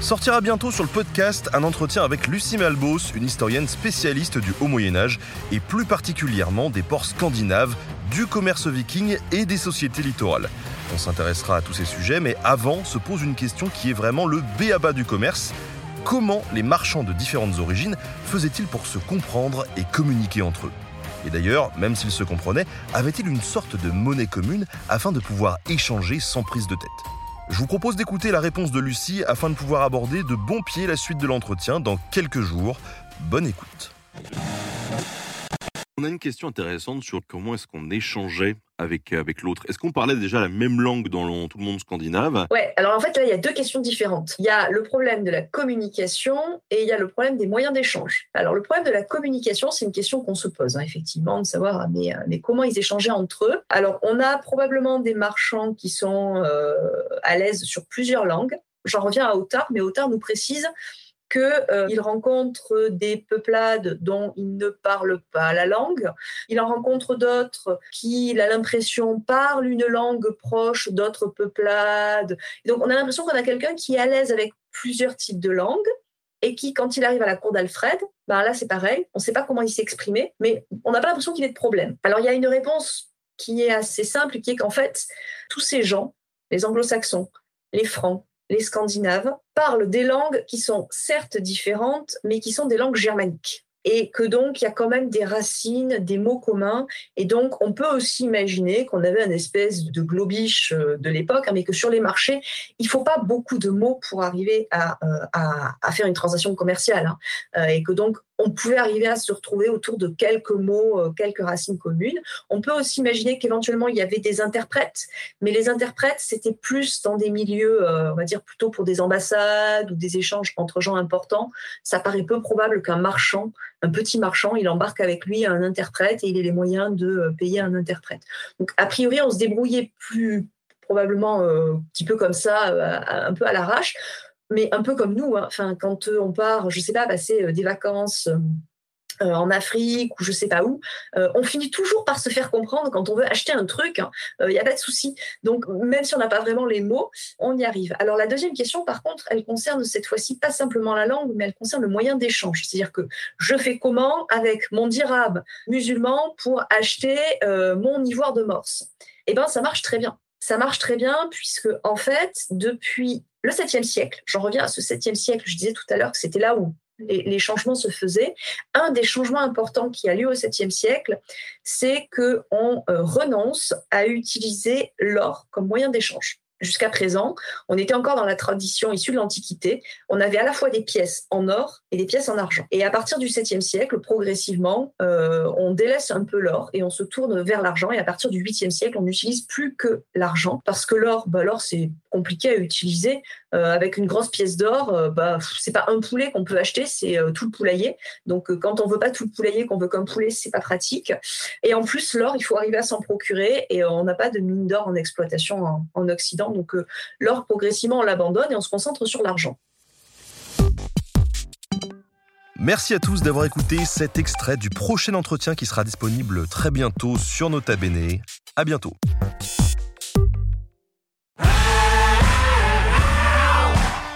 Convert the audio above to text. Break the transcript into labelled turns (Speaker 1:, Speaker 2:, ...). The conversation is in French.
Speaker 1: Sortira bientôt sur le podcast un entretien avec Lucie Malbos, une historienne spécialiste du Haut Moyen Âge et plus particulièrement des ports scandinaves, du commerce viking et des sociétés littorales. On s'intéressera à tous ces sujets, mais avant se pose une question qui est vraiment le béaba du commerce. Comment les marchands de différentes origines faisaient-ils pour se comprendre et communiquer entre eux? Et d'ailleurs, même s'ils se comprenaient, avaient-ils une sorte de monnaie commune afin de pouvoir échanger sans prise de tête? Je vous propose d'écouter la réponse de Lucie afin de pouvoir aborder de bon pied la suite de l'entretien dans quelques jours. Bonne écoute.
Speaker 2: On a une question intéressante sur comment est-ce qu'on échangeait avec, l'autre. Est-ce qu'on parlait déjà la même langue dans tout le monde scandinave?
Speaker 3: Ouais, alors en fait, là, il y a deux questions différentes. Il y a le problème de la communication et il y a le problème des moyens d'échange. Alors, le problème de la communication, c'est une question qu'on se pose, hein, effectivement, de savoir ah, mais, euh, mais, comment ils échangeaient entre eux? Alors, on a probablement des marchands qui sont euh, à l'aise sur plusieurs langues. J'en reviens à Otard, mais Otard nous précise qu'il euh, rencontre des peuplades dont il ne parle pas la langue. Il en rencontre d'autres qui, il a l'impression, parlent une langue proche d'autres peuplades. donc, on a l'impression qu'on a quelqu'un qui est à l'aise avec plusieurs types de langues et qui, quand il arrive à la cour d'Alfred, ben là, c'est pareil. On ne sait pas comment il s'est exprimé, mais on n'a pas l'impression qu'il ait de problème. Alors, il y a une réponse qui est assez simple, qui est qu'en fait, tous ces gens, les anglo-saxons, les francs, les Scandinaves, parlent des langues qui sont certes différentes, mais qui sont des langues germaniques et que donc il y a quand même des racines, des mots communs. Et donc on peut aussi imaginer qu'on avait une espèce de globiche euh, de l'époque, hein, mais que sur les marchés, il faut pas beaucoup de mots pour arriver à, euh, à, faire une transaction commerciale. Hein. Euh, et que donc on pouvait arriver à se retrouver autour de quelques mots, quelques racines communes. On peut aussi imaginer qu'éventuellement il y avait des interprètes, mais les interprètes c'était plus dans des milieux, on va dire plutôt pour des ambassades ou des échanges entre gens importants. Ça paraît peu probable qu'un marchand un petit marchand, il embarque avec lui un interprète et il a les moyens de euh, payer un interprète. Donc, a priori, on se débrouillait plus probablement euh, un petit peu comme ça, euh, un peu à l'arrache, mais un peu comme nous. Hein. Enfin, quand on part, je sais pas, passer des vacances euh, en Afrique ou je sais pas où, euh, on finit toujours par se faire comprendre quand on veut acheter un truc. Il hein. n'y euh, a pas de souci. Donc même si on n'a pas vraiment les mots, on y arrive. Alors la deuxième question, par contre, elle concerne cette fois-ci pas simplement la langue, mais elle concerne le moyen d'échange. C'est-à-dire que je fais comment avec mon dirabe musulman pour acheter mon ivoire de morse? Eh bien, ça marche très bien. Ça marche très bien puisque en fait, depuis le 7e siècle, j'en reviens à ce 7e siècle, je disais tout à l'heure que c'était là où les, changements se faisaient. Un des changements importants qui a lieu au 7e siècle, c'est qu'on euh, renonce à utiliser l'or comme moyen d'échange. Jusqu'à présent, on était encore dans la tradition issue de l'Antiquité. On avait à la fois des pièces en or et des pièces en argent. Et à partir du 7e siècle, progressivement, euh, on délaisse un peu l'or et on se tourne vers l'argent. Et à partir du 8e siècle, on n'utilise plus que l'argent parce que l'or, bah, l'or c'est compliqué à utiliser. Euh, avec une grosse pièce d'or, euh, bah, c'est pas un poulet qu'on peut acheter, c'est tout le poulailler. Donc quand on veut pas tout le poulailler, qu'on veut qu'un poulet, c'est pas pratique. Et en plus, l'or, il faut arriver à s'en procurer et on n'a pas de mine d'or en exploitation en, en Occident. Donc euh, l'or, progressivement, on l'abandonne et on se concentre sur l'argent.
Speaker 1: Merci à tous d'avoir écouté cet extrait du prochain entretien qui sera disponible très bientôt sur Nota Bene. À bientôt.